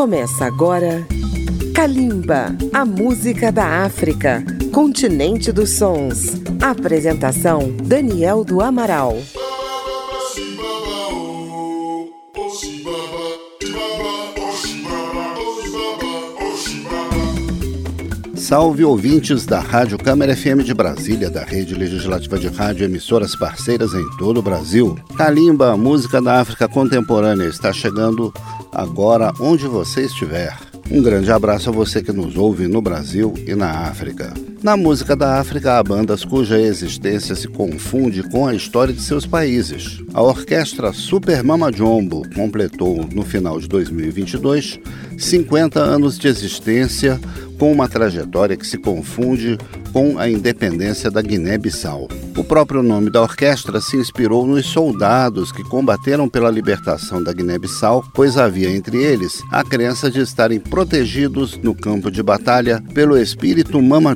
Começa agora Kalimba, a música da África, continente dos sons. Apresentação Daniel do Amaral. Salve ouvintes da Rádio Câmara FM de Brasília, da Rede Legislativa de Rádio Emissoras Parceiras em todo o Brasil. Kalimba, música da África contemporânea, está chegando agora onde você estiver. Um grande abraço a você que nos ouve no Brasil e na África. Na música da África, há bandas cuja existência se confunde com a história de seus países. A orquestra Super Mama Jumbo completou, no final de 2022, 50 anos de existência com uma trajetória que se confunde com a independência da Guiné-Bissau. O próprio nome da orquestra se inspirou nos soldados que combateram pela libertação da Guiné-Bissau, pois havia entre eles a crença de estarem protegidos no campo de batalha pelo espírito Mama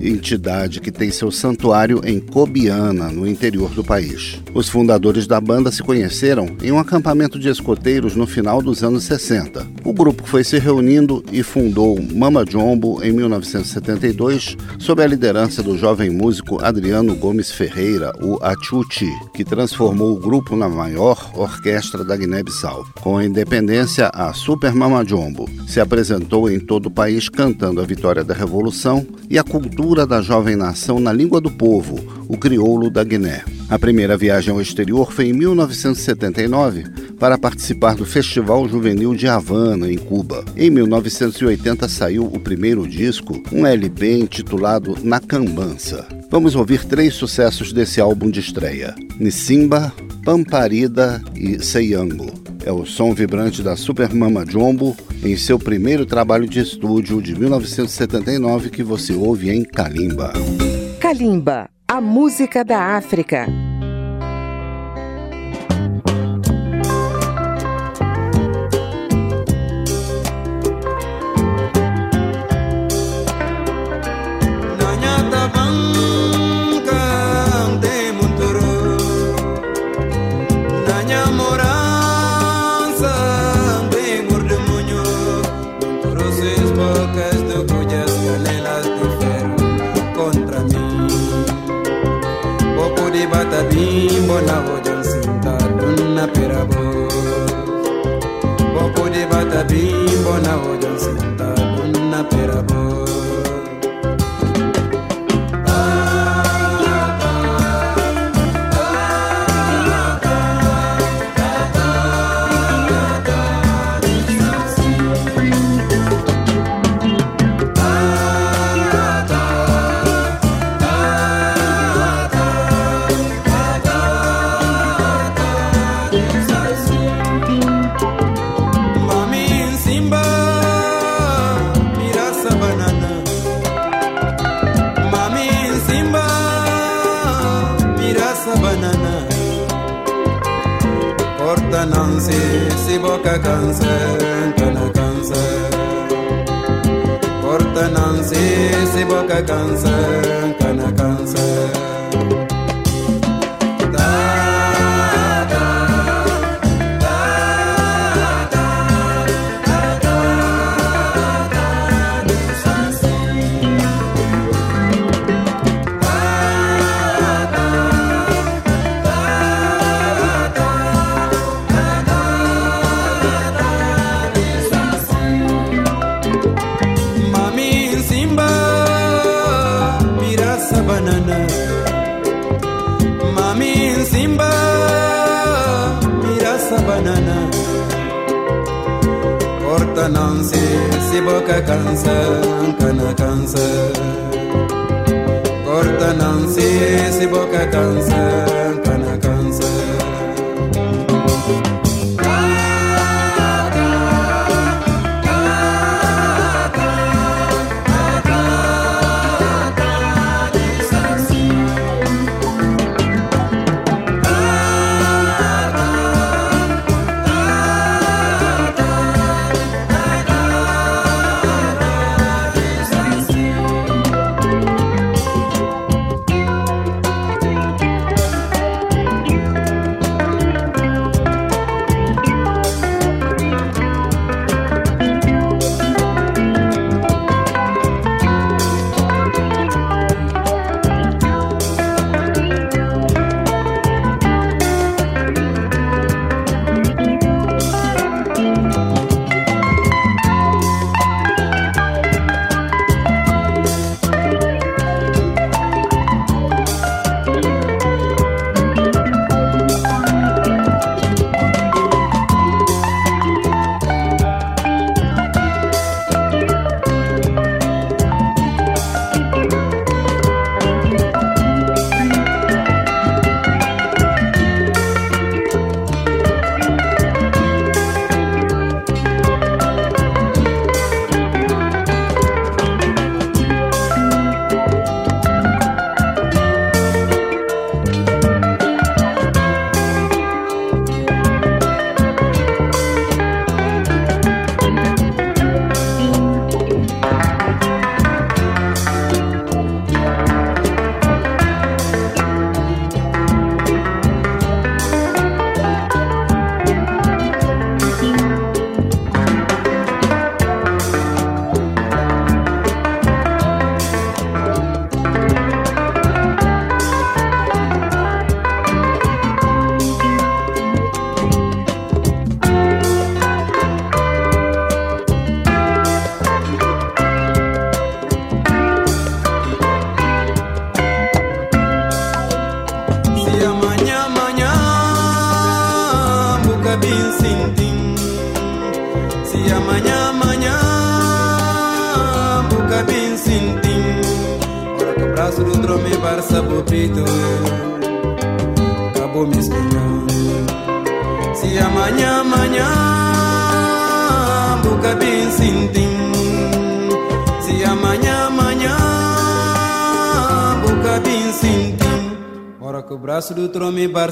Entidade que tem seu santuário em Cobiana, no interior do país. Os fundadores da banda se conheceram em um acampamento de escoteiros no final dos anos 60. O grupo foi se reunindo e fundou Mama Jombo em 1972, sob a liderança do jovem músico Adriano Gomes Ferreira, o Achuti, que transformou o grupo na maior orquestra da Guiné-Bissau. Com a independência, a Super Mama Jombo se apresentou em todo o país cantando a vitória da Revolução e a cultura da jovem nação na língua do povo, o crioulo da Guiné. A primeira viagem ao exterior foi em 1979 para participar do Festival Juvenil de Havana, em Cuba. Em 1980 saiu o primeiro disco, um LP intitulado Na Cambança. Vamos ouvir três sucessos desse álbum de estreia: Nissimba, Pamparida e Seiango. É o som vibrante da Super Mama Jumbo em seu primeiro trabalho de estúdio de 1979 que você ouve em Kalimba. Kalimba, a música da África. Si boca cáncer cana cáncer corta nansi si boca cáncer cana si boca cansa cana cansa. Corta nansi si boca cansa cana cansa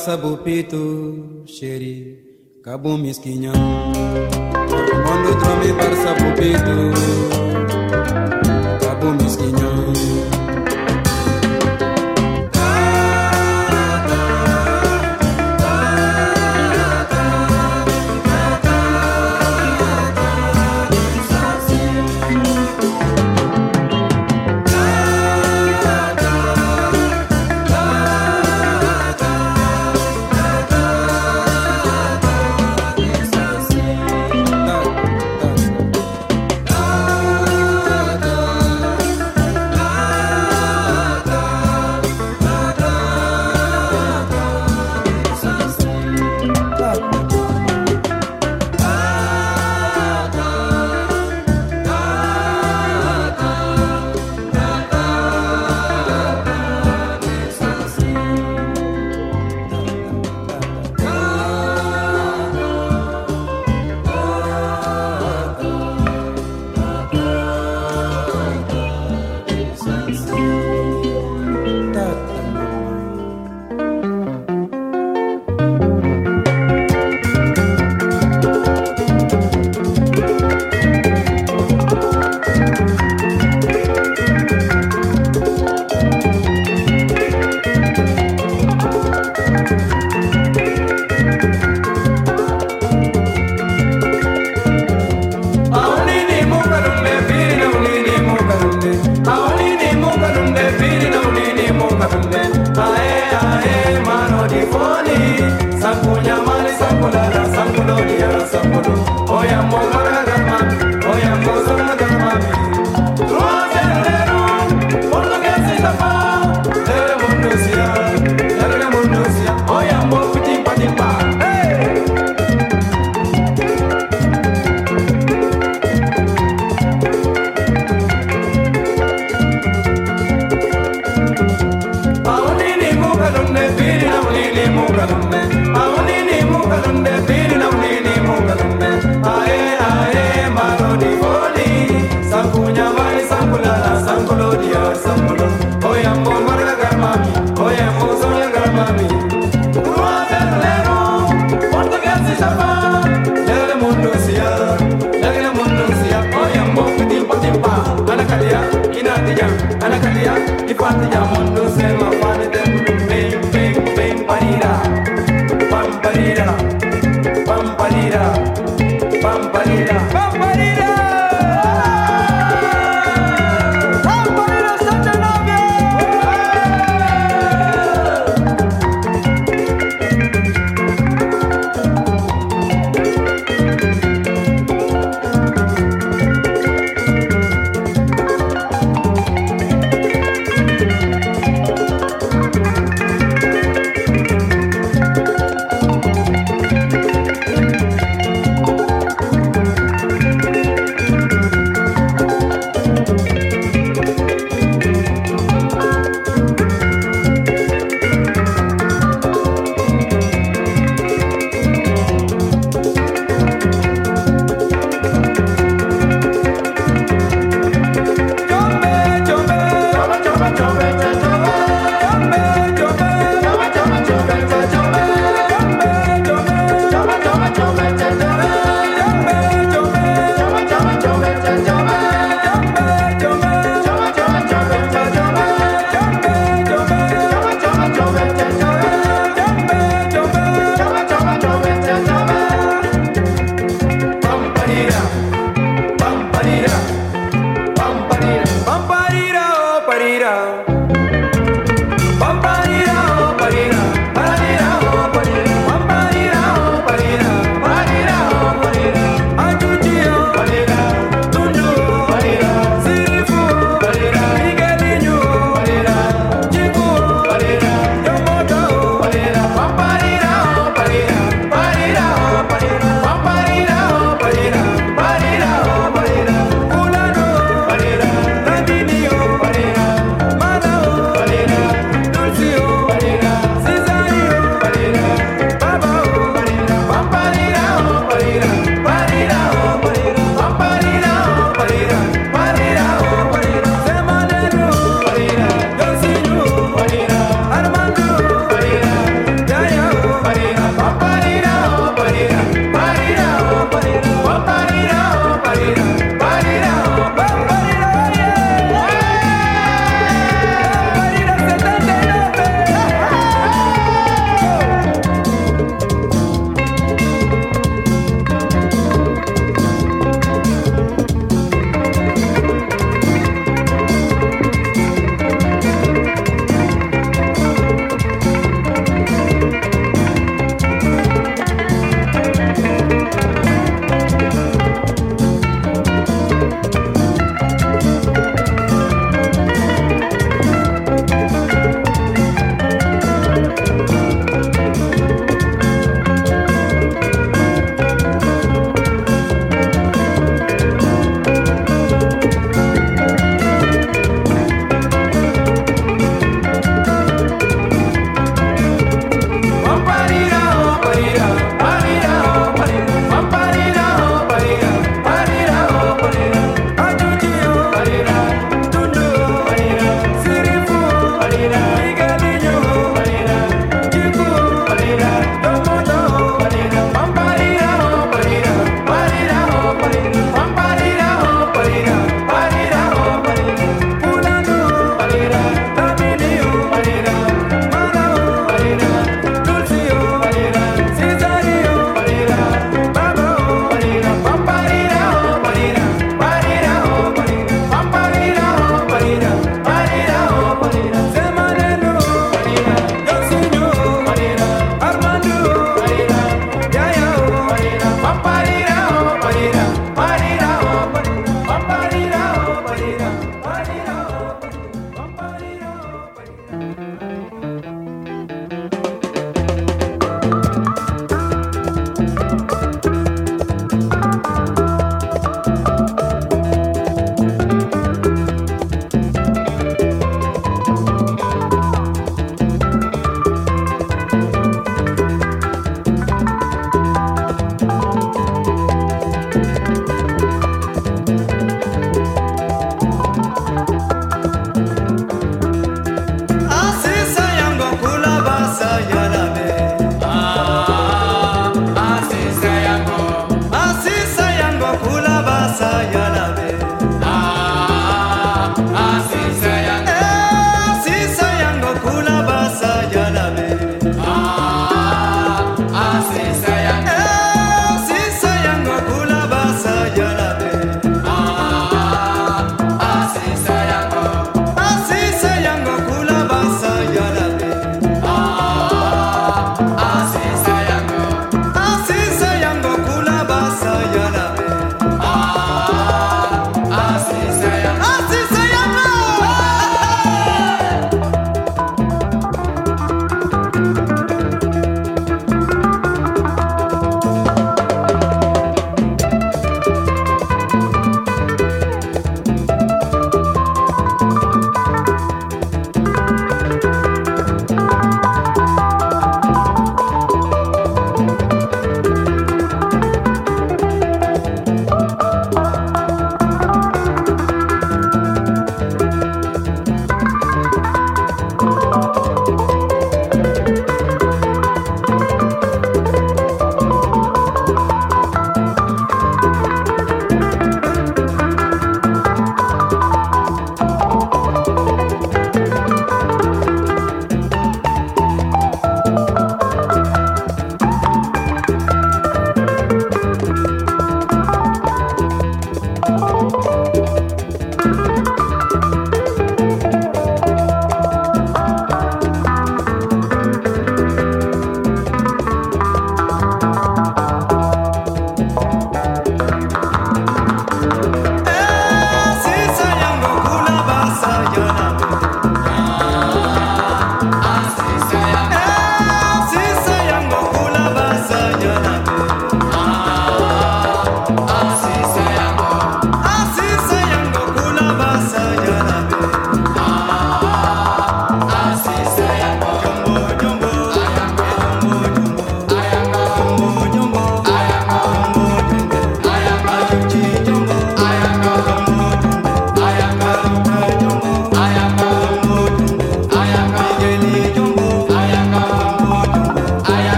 trome barça bupito Xeri, cabo mesquinhão Ora que o mão do trome barça bupito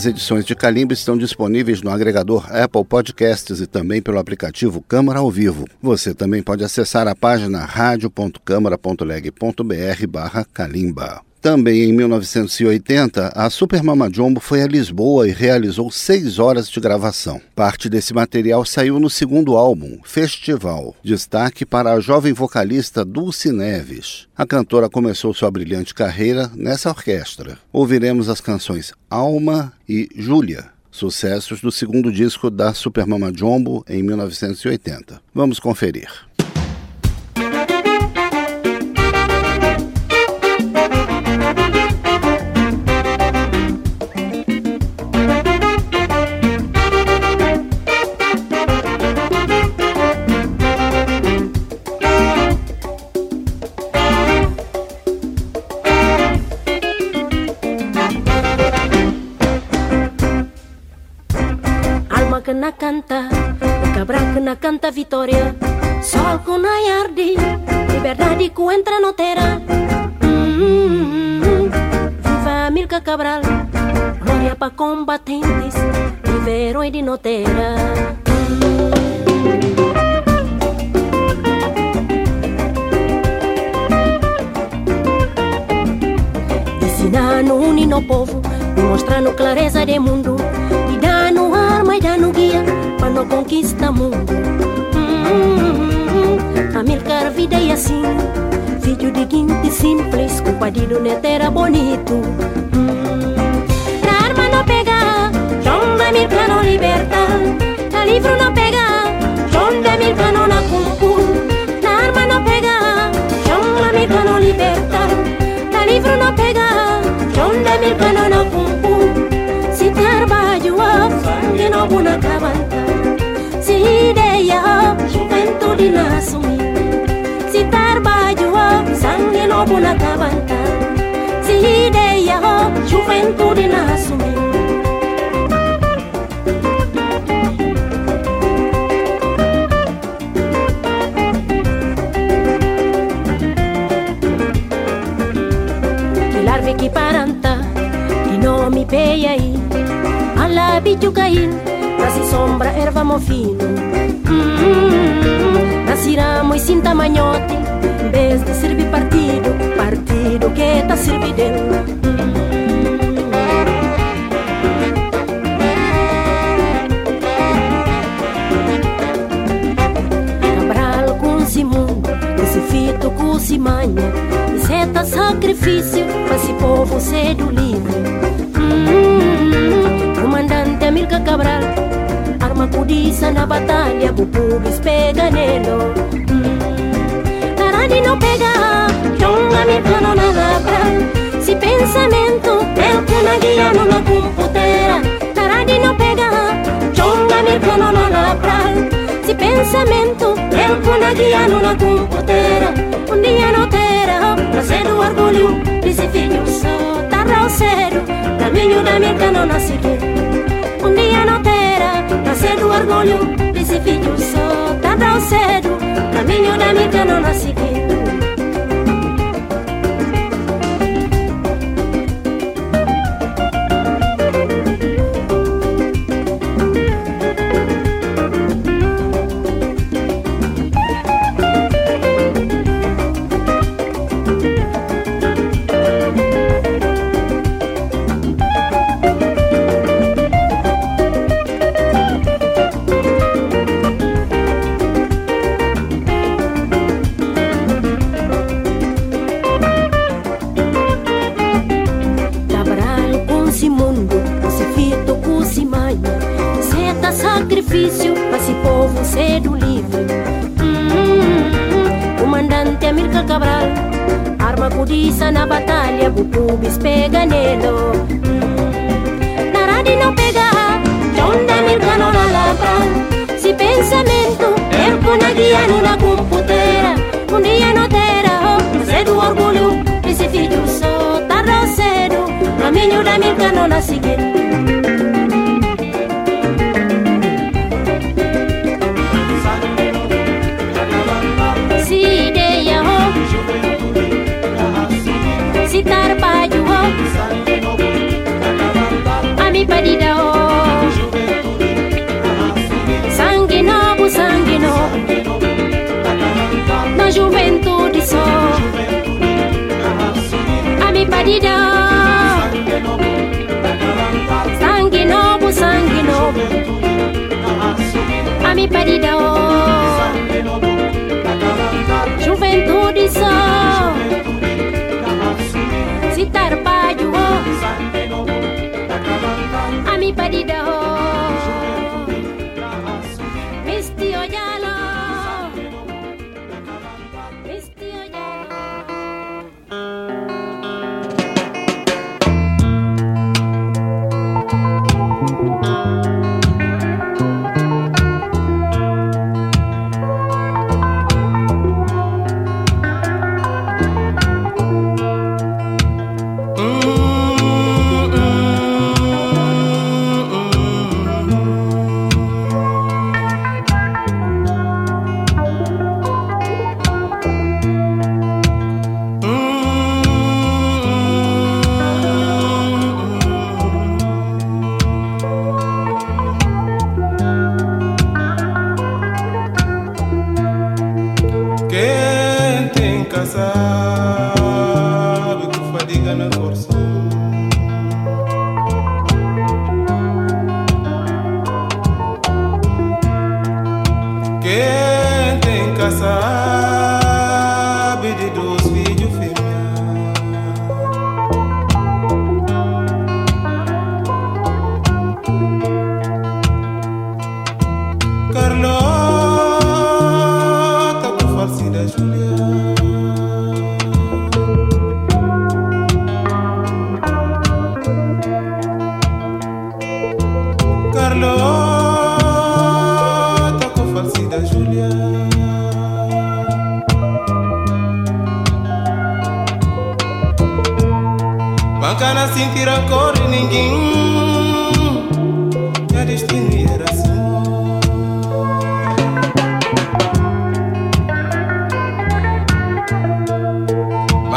As edições de Calimba estão disponíveis no agregador Apple Podcasts e também pelo aplicativo Câmara ao Vivo. Você também pode acessar a página radio.câmara.leg.br barra Calimba. Também em 1980, a Super Mama Jumbo foi a Lisboa e realizou seis horas de gravação. Parte desse material saiu no segundo álbum, Festival. Destaque para a jovem vocalista Dulce Neves. A cantora começou sua brilhante carreira nessa orquestra. Ouviremos as canções Alma e Júlia sucessos do segundo disco da Super Mama Jumbo em 1980. Vamos conferir. Canta, cabra que na canta vitória, sol com na arde, liberdade que entra no terra. viva Milka Cabral, glória para combatentes, viver herói de notera. Ensinando, unindo o povo, mostrando clareza de mundo no guia para não conquista mundo. Hum, Amilcar vida e assim, filho de guinte simples, compadilho netera bonito. Na arma não pega, João da Milcar não liberta. Na livro não pega, João da Milcar não na cumpu. Na arma não pega, João da Milcar não liberta. Na livro não pega, João da Milcar não sangue não buna cabanta. Se ideia, juventude na assumir. Se trabalho, sangue não buna cabanta. Se ideia, juventude na assumir. que paranta, e não me peia bicho cair Nasce sombra, erva mofino. Mm, Nasciramo e sinta manhote Em vez de servir partido Partido que tá Esse fito com Simanha seta sacrifício Pra esse povo ser do livre Amilcar Cabral Arma cudiça na batalha O pubis pega nelo Tarani não pega John Amilcar não labra Se pensamento El que na guia não na computera Tarani não pega John Amilcar não labra Se pensamento El que na guia na computera Um dia não terá Nascer do orgulho Desse filho só Tarra o cero Caminho da minha não nasce um dia não terá Nascer do orgulho. Desse filho só Tá tão cedo Caminho da minha não nasce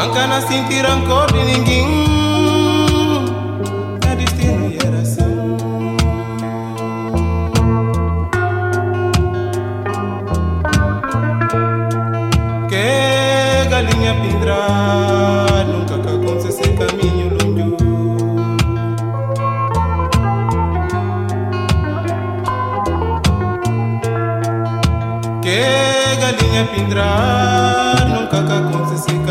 Mancana sentir rancor de ninguém Meu destino era assim Que galinha pindrar Nunca cagou-se sem caminho Que galinha pindrar Nunca cagou-se sem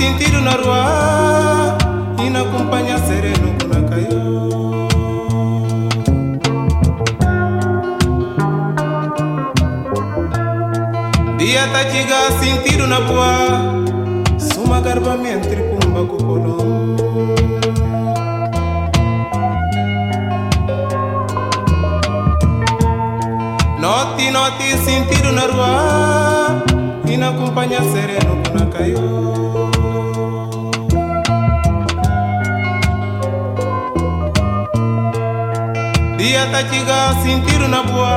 sentido na rua e na companhia sereno na caiu. Dia tá chega sentido na rua, suma garba me entre pumba cupolão. Noti, noti, sentido na rua, e na companhia sereno na caiu. yata chiga sentir na bua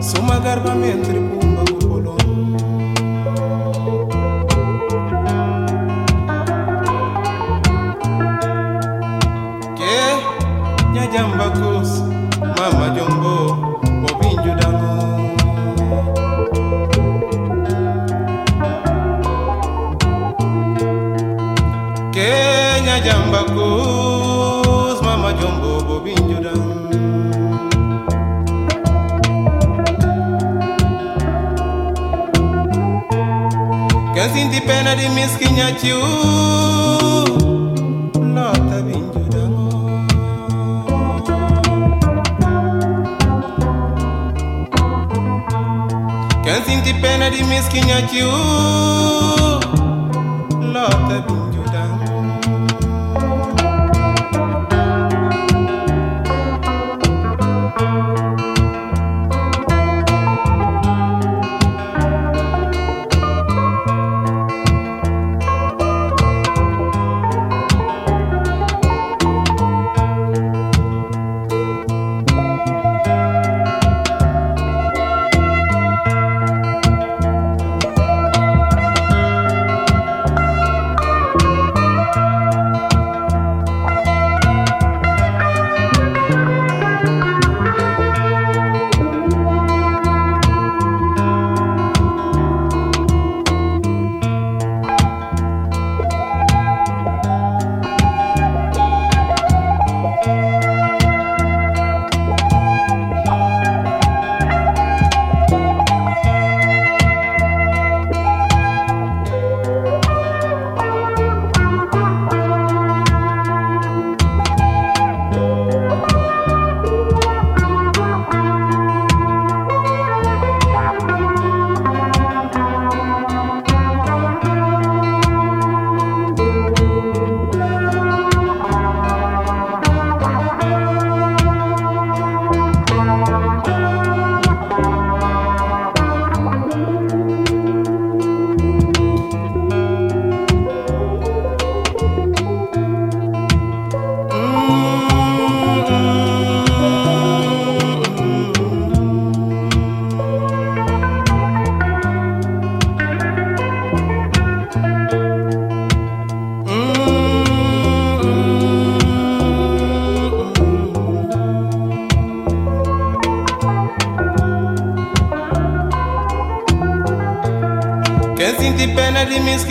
suma garba mentri pumba kupolo. Ke nyajamba coça na sinti pena di miskinya ciu lota binju dango kan sinti pena di miskinya lota binju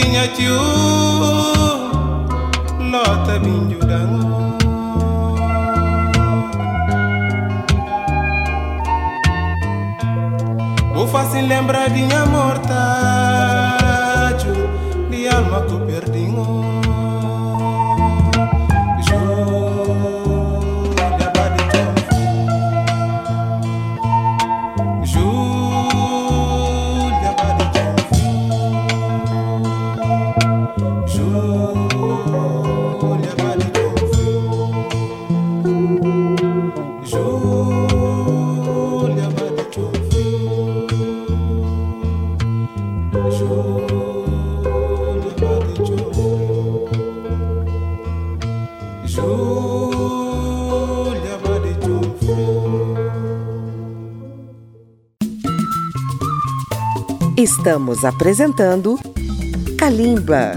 looking at you. Estamos apresentando Kalimba.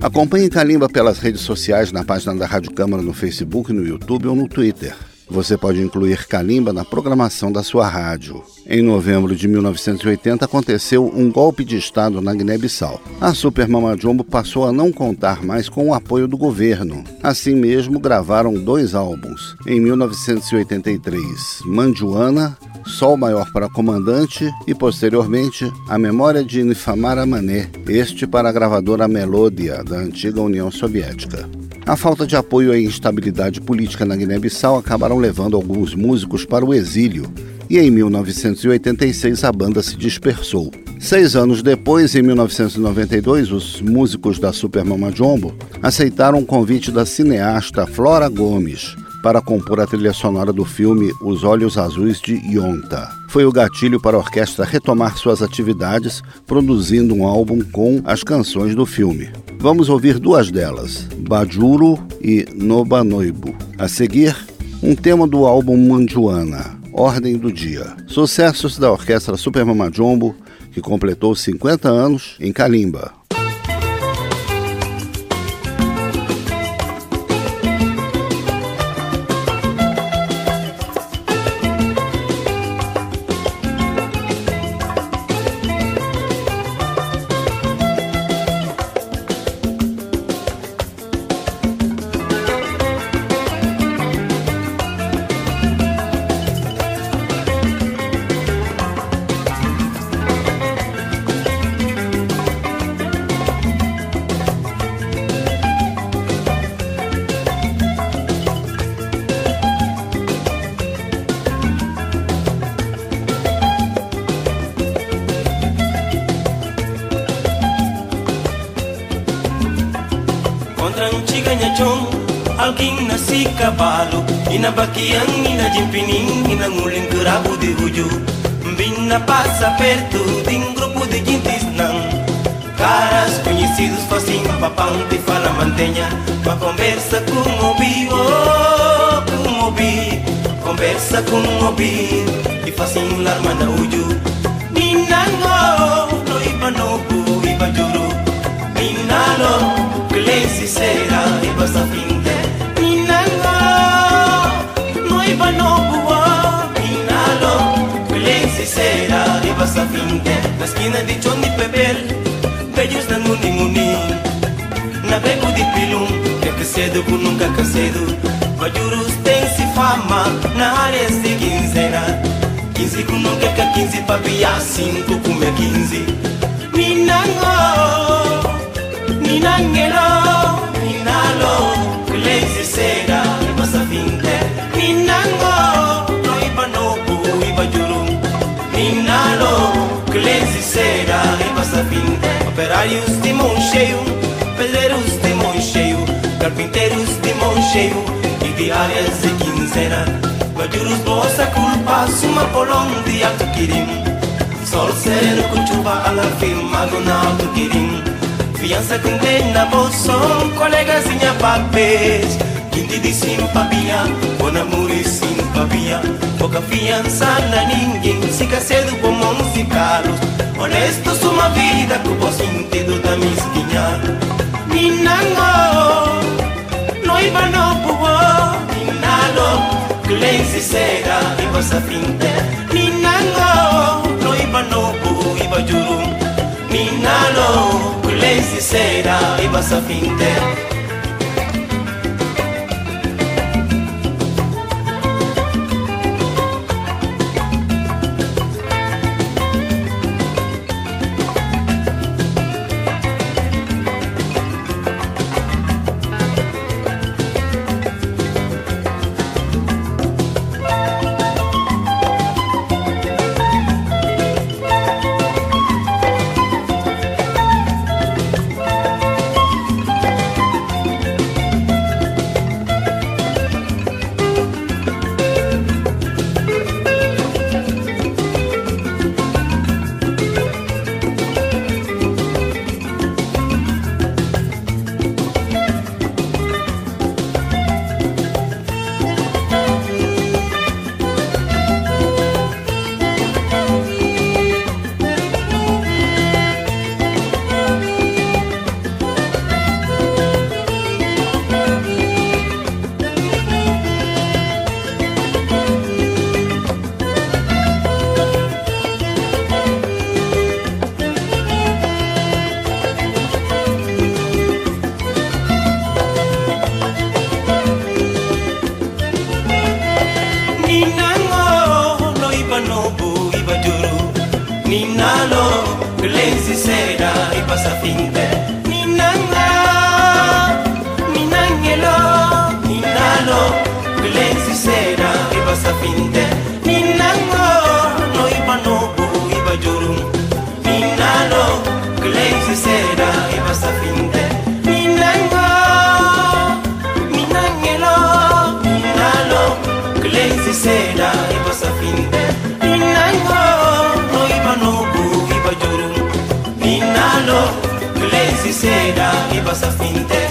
Acompanhe Kalimba pelas redes sociais na página da Rádio Câmara no Facebook, no YouTube ou no Twitter. Você pode incluir Kalimba na programação da sua rádio. Em novembro de 1980 aconteceu um golpe de Estado na Guiné-Bissau. A Super Mama Jumbo passou a não contar mais com o apoio do governo. Assim mesmo, gravaram dois álbuns. Em 1983, Manjuana Sol Maior para Comandante e, posteriormente, A Memória de Nifamara Mané, este para a gravadora Melódia, da antiga União Soviética. A falta de apoio e instabilidade política na Guiné-Bissau acabaram levando alguns músicos para o exílio, e em 1986 a banda se dispersou. Seis anos depois, em 1992, os músicos da Super Mama Jumbo aceitaram o convite da cineasta Flora Gomes para compor a trilha sonora do filme Os Olhos Azuis de Yonta. Foi o gatilho para a orquestra retomar suas atividades, produzindo um álbum com as canções do filme. Vamos ouvir duas delas, Bajuro e Noba Noibo. A seguir, um tema do álbum Manjuana, Ordem do Dia. Sucessos da orquestra Super Mama Jumbo, que completou 50 anos em Kalimba. Ina bakiang, ina jimpining, ina nguling kerabu di huju Bina passa perto de um grupo de quintis não Caras conhecidos fazem papão te fala mantenha Pra conversa com o vivo, com o Conversa com o e fazem larma na uju Ninango, no iba nobu, iba juro Ninalo, que lei sincera, iba sa finte passa finge Na esquina de Johnny Pebel Velhos da Muni Muni Na beco de Pilum Que que cedo com nunca que cedo Vajurus tem se fama Na área de quinzena. Quinze com nunca que quinze Papia cinco com minha quinze. Ninango Ninangelo Será e passa fim Operários de mão cheio Pedreiros de mão cheio Carpinteiros de mão cheio E diárias de quinzena. Guajuros bossa culpa Suma polão de alto quirim. Sol sereno com chuva a la firma Com alto quirim. Fiança com na bolsa Colegazinha papéis Quinti de simpatia Bom amor e simpatia Pouca fiança na ninguém Siga cedo como musicalos Honestos uma vida Com o sentido da mesquinha Minango Noiva no puo Minalo Clense será E vossa finte Minango Noiva no puo Iba juru Ninalo, kulenzi sera, ibasa finte vossa fim inteira.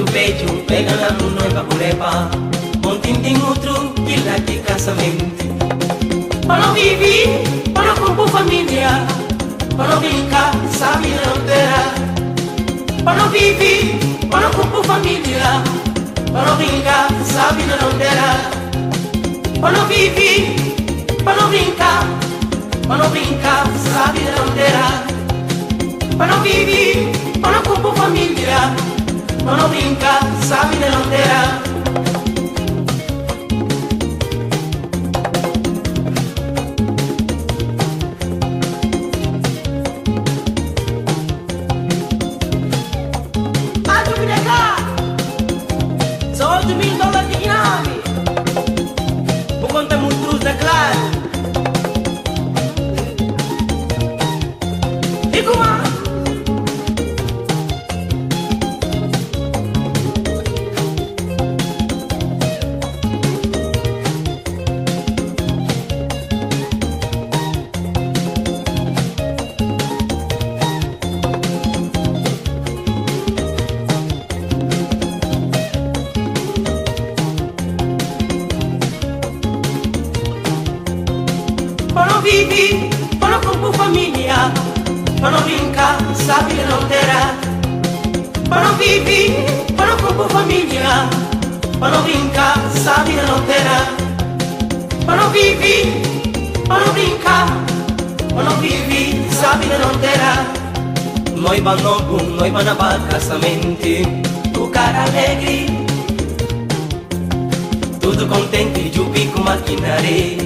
o peito pega na mão e bagulepa. Ontem tem outro que lá de casamento. Para viver, para compor família, para brincar, sabe não terá. Para viver, para compor família, para brincar, sabe não terá. Para viver, para brincar, para brincar, sabe não terá. Para viver, para compor família mano brinca, sabe delantera. Tudo contente, de pico maquinaré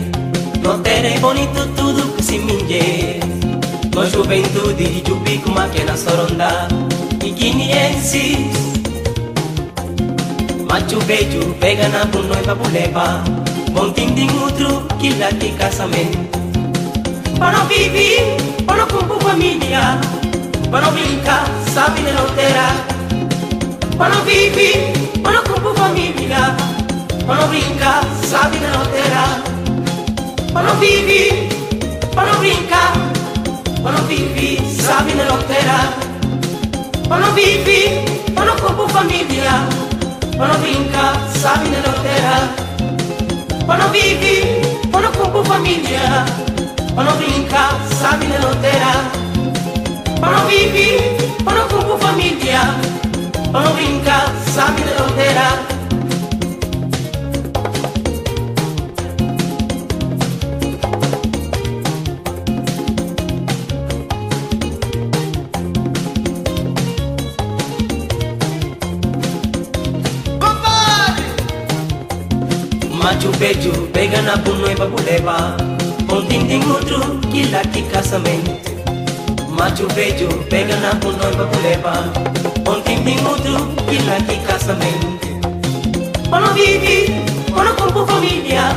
Não terei bonito tudo que se mingue Na juventude, de pico máquina soronda. E guineenses Machu beijo, pega na noiva buleba. Bom tindim outro, que lá de casamento. Para viver, para não cumprir família Para brincar, sabe não terá Para viver, para cumprir família para não brincar, sabe que não terá. Para não viver, para não brincar, para não viver, sabe que não terá. Para não viver, para não compor família, para não brincar, sabe que não terá. Para não viver, para não compor família, para não brincar, sabe que não terá. Para não viver, para não compor família, para não terá. beijo, pega na buno e babuleba outro que lá que casamento Macho beijo, pega na buno e babuleba outro que lá que casamento Quando vive, quando compro família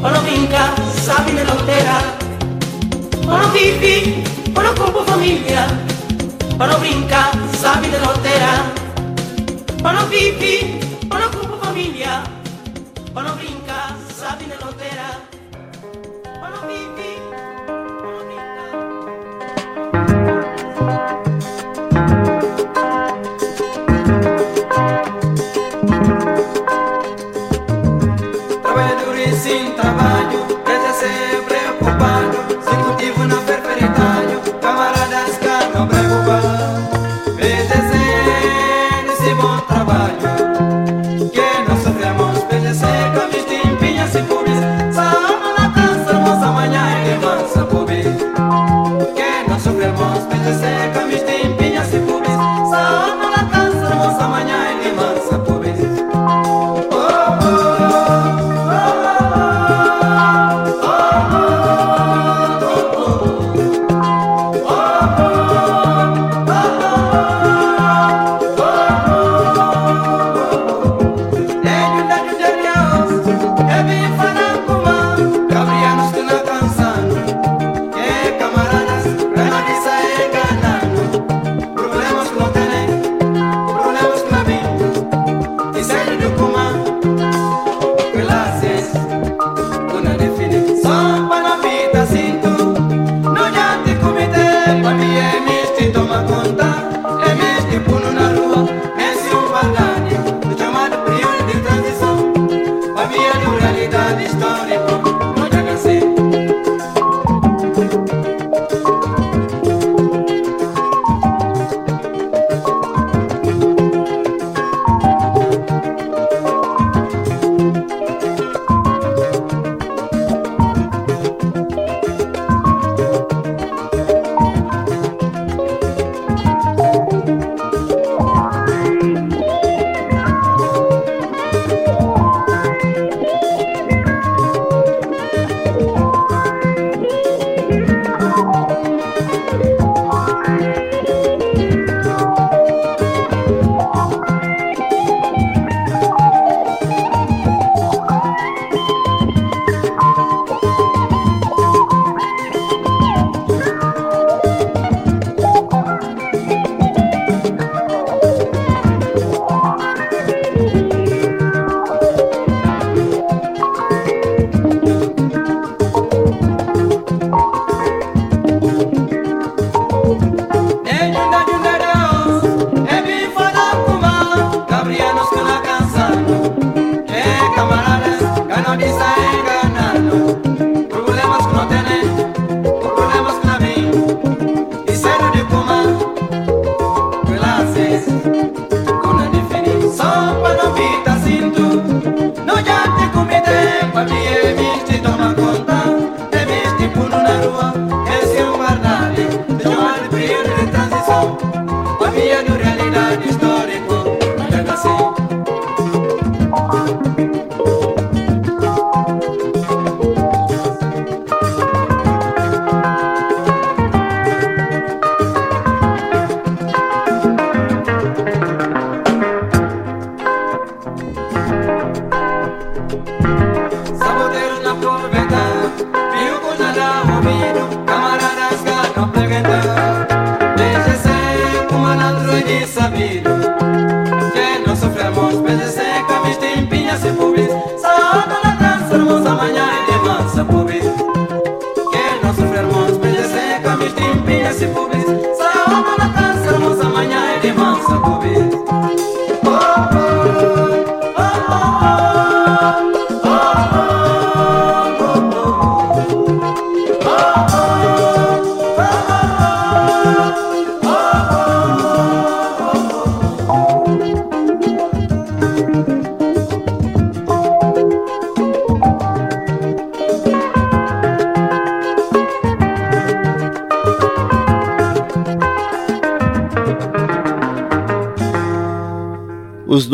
Quando brinca, sabe na loteira Quando vive, quando compro família Quando brinca, sabe na loteira Quando vive, quando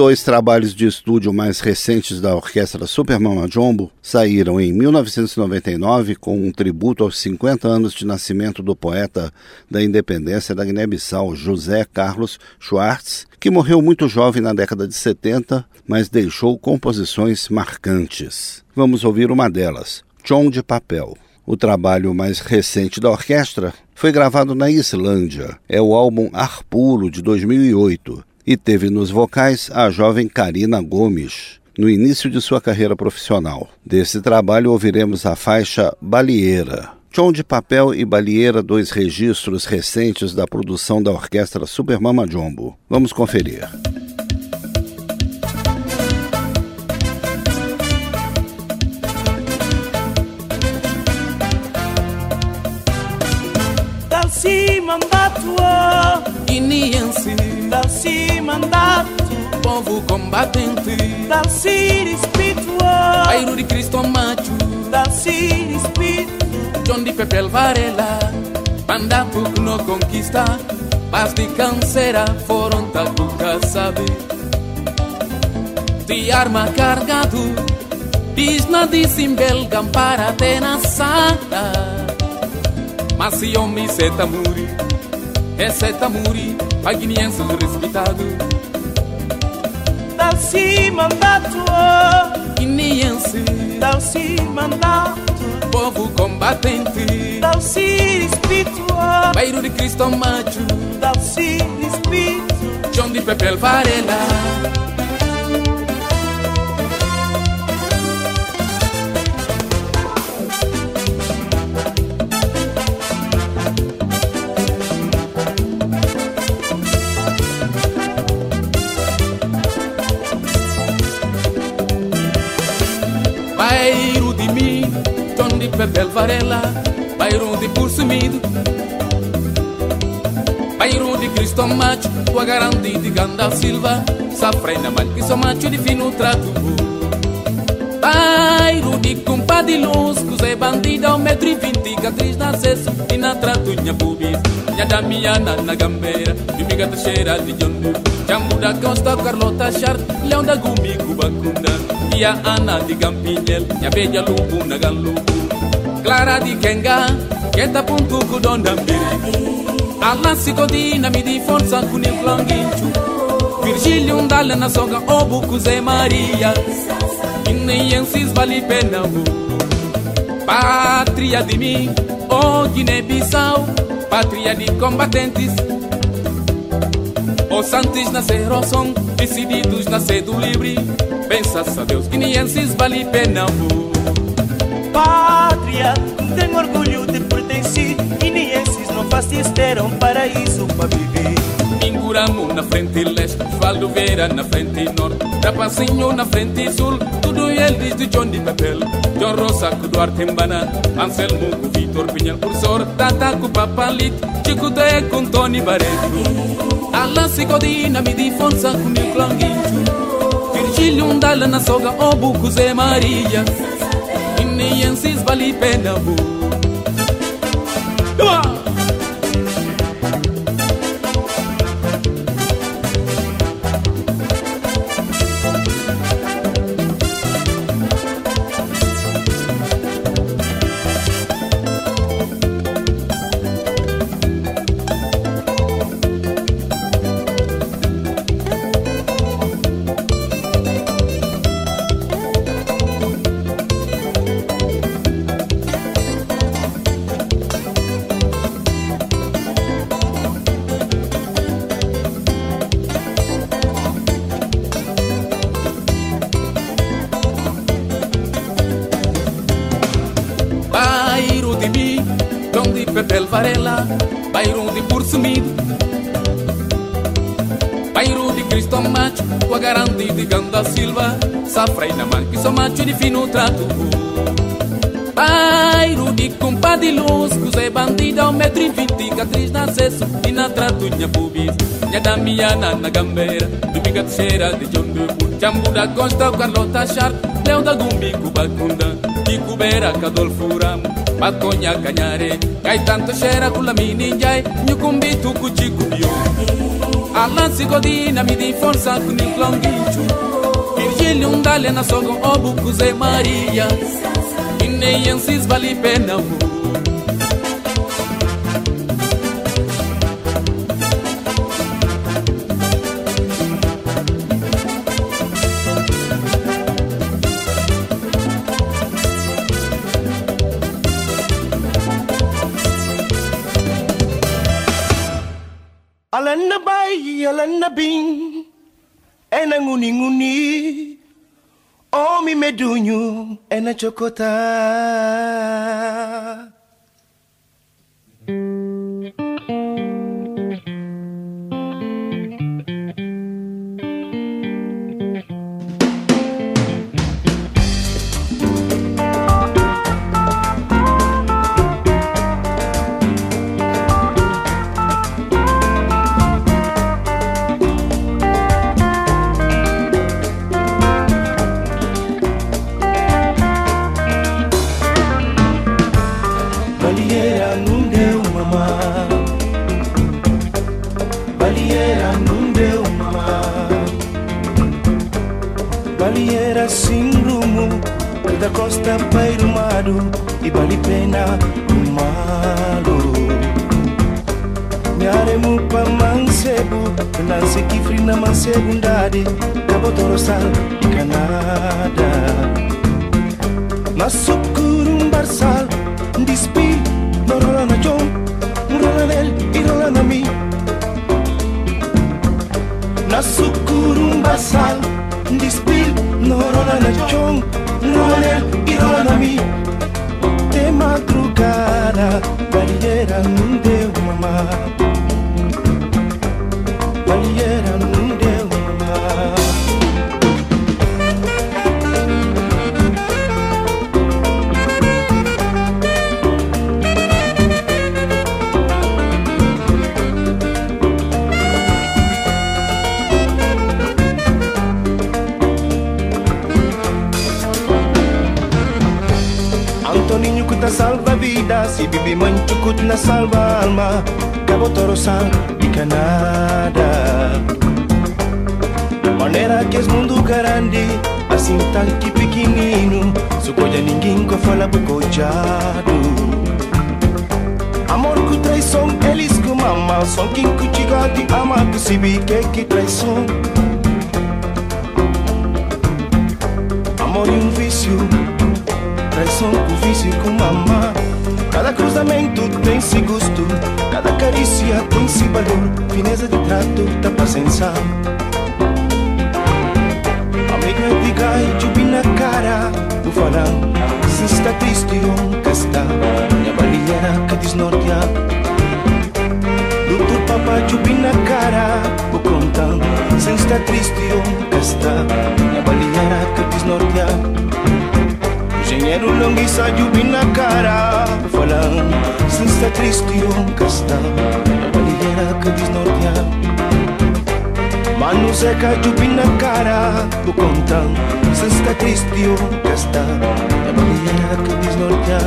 dois trabalhos de estúdio mais recentes da orquestra Super Mama Jumbo saíram em 1999 com um tributo aos 50 anos de nascimento do poeta da independência da Guiné-Bissau, José Carlos Schwartz, que morreu muito jovem na década de 70, mas deixou composições marcantes. Vamos ouvir uma delas, Chom de Papel. O trabalho mais recente da orquestra foi gravado na Islândia. É o álbum Arpulo de 2008 e teve nos vocais a jovem Karina Gomes, no início de sua carreira profissional. Desse trabalho ouviremos a faixa Balieira. Chom de Papel e Balieira, dois registros recentes da produção da orquestra Super Mama Jumbo. Vamos conferir. Dalsi mandatua guineense Dalsi mandato povo combatente. Dalsi espiritual Airo de Cristo macho Dalsi espírito John de Pepel Varela Mandato que não conquista. Paz de cancera foram tacuca sabe. De arma cargado. Diz na disimbel gampara te na sala mas se homem se tamuri, esse tamuri, guineense respeitado. Dá-se mandato, guineense, dá-se mandato, povo combatente, dá-se espiritual, bairro de Cristo macho, dá-se espírito, John de Pepel Varela. Varela, bairro de Pursumido, bairro de Cristo Macho, tua garantia de Ganda Silva, Safrena mal que sou macho de fino trato. Bairro de compadre luz, que é bandido ao metro e vinte, catriz na acesso e na trato nha pubis, nha da minha na gambeira, e miga da cheira de John Jammu da Costa, Carlota Chart, Leão da Gumi, Cubacunda, e a Ana de Gampinhel, e a Beja Lubu na Galubu, Clara de Kenga, ponto com Donda Mbiri, Alla Sicodina mi di forza con il clonginchu, Virgílio Ndala na soga, Obu Zé Maria, Ineiensis vale pena, Pátria de mim, oh Guiné-Bissau, pátria de combatentes, os santos nasceram são decididos nascer do livre. Pensas a Deus, guineenses vale pena. Pátria, tem orgulho de pertencer. Guineenses não fáceis ter um paraíso para viver. Inguramo na frente leste, Valdo Vera na frente norte, Trapacinho na frente sul, tudo eles de John de Papel, John Rosa, Duarte Mbana, Anselmo, Vitor Pinhal, Cursor, Tata, Papalit, Chico de com Tony Barreto. Alla Sicodina mi di forza con il clanguinchu Virgílio Ndala na soga, Obu Zé Maria, Ineiensis vale pena, bu. Silva, Safra e Naman, que sou macho de fino trato. Bairro de compadre luz, que é bandida, ao metro e vinte, catriz na acesso e na trato, nha pubis, nha Damiana na gambeira, do biga cheira de John Dubu, Jambu da Costa, Carlota Char, Leo da Gumbi, Cubacunda, Kikubera, Cadolfo Ramo, Batonha Canhare, Caetano Cheira, Culamini, Jai, Nyukumbi, Tucuchi, Cubio. Alan Sigodina, mi di forza con il longichu. Virgílio um dale na sogo, obu, Cusé Maria. E nem ansis vale pena, medunyu, ena chokota. Baliera sem rumo, da costa pairumado e vale pena o malo. Nyaremu pa mancebo, nanse kifri na mansegundade, cabo torosal e Canada. Nasukurum se está triste ou casta A baleira que desnorteia Mano seca de na cara O contão, se está triste ou casta A baleira que desnorteia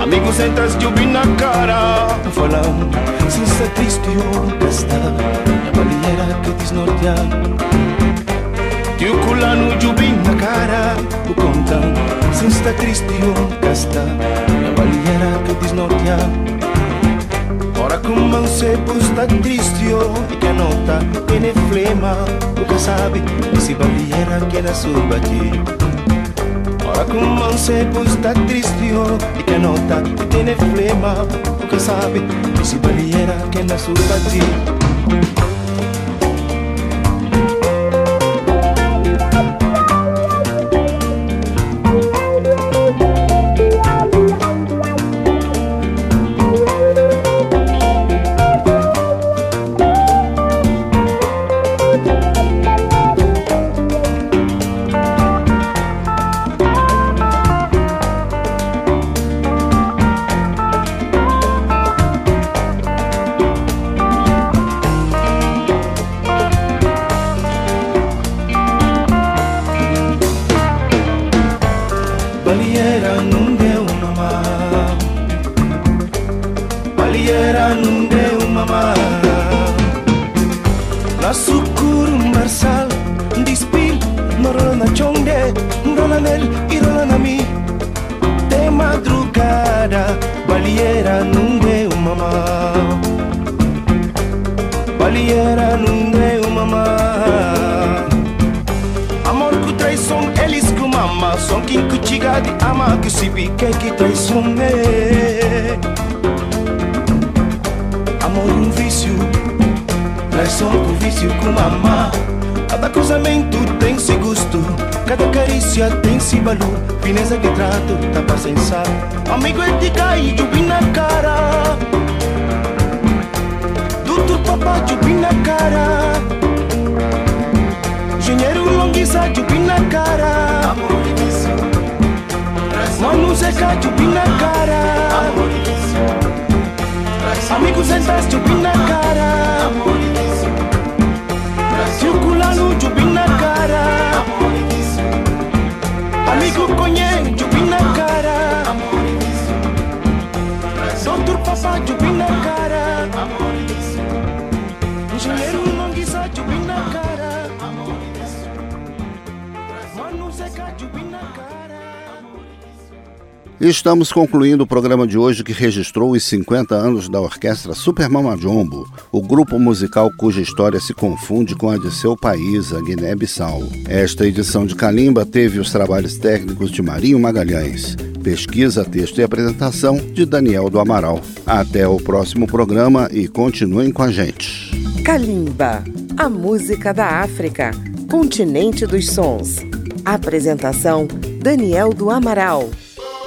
Amigo sentas de na cara Falando, se está triste ou casta A baleira que Tio culano jubim na cara O contão Se está triste ou casta A baleira que desnorteia Ora como um sebo está triste oh, E que nota Tiene flema Nunca sabe Se baleira que na sua ti Ora como um sebo está triste oh, E que nota Tiene flema Nunca sabe Se baleira que na sua ti no Balieira não deu mamá. Amor com traição, eles com mama. São quem que de ama que se pique que traição é. Amor um vício, traição com vício com mama. Cada cruzamento tem-se gosto, cada carícia tem-se valor. Fineza de trato, tá pra sensar. Amigo é de cair, na cara. Papá, jubi na cara. Engenheiro longuiça, jubi na cara. Mano seca, jubi na cara. Amigo sentas, jubi na cara. Circulando, jubi na cara. Amigo conhe, jubi na cara. Doutor papá, jubi na cara. Estamos concluindo o programa de hoje que registrou os 50 anos da orquestra Super Mama Jumbo, o grupo musical cuja história se confunde com a de seu país, a Guiné-Bissau. Esta edição de Calimba teve os trabalhos técnicos de Marinho Magalhães, pesquisa, texto e apresentação de Daniel do Amaral. Até o próximo programa e continuem com a gente. Kalimba, a música da África, continente dos sons. Apresentação: Daniel do Amaral.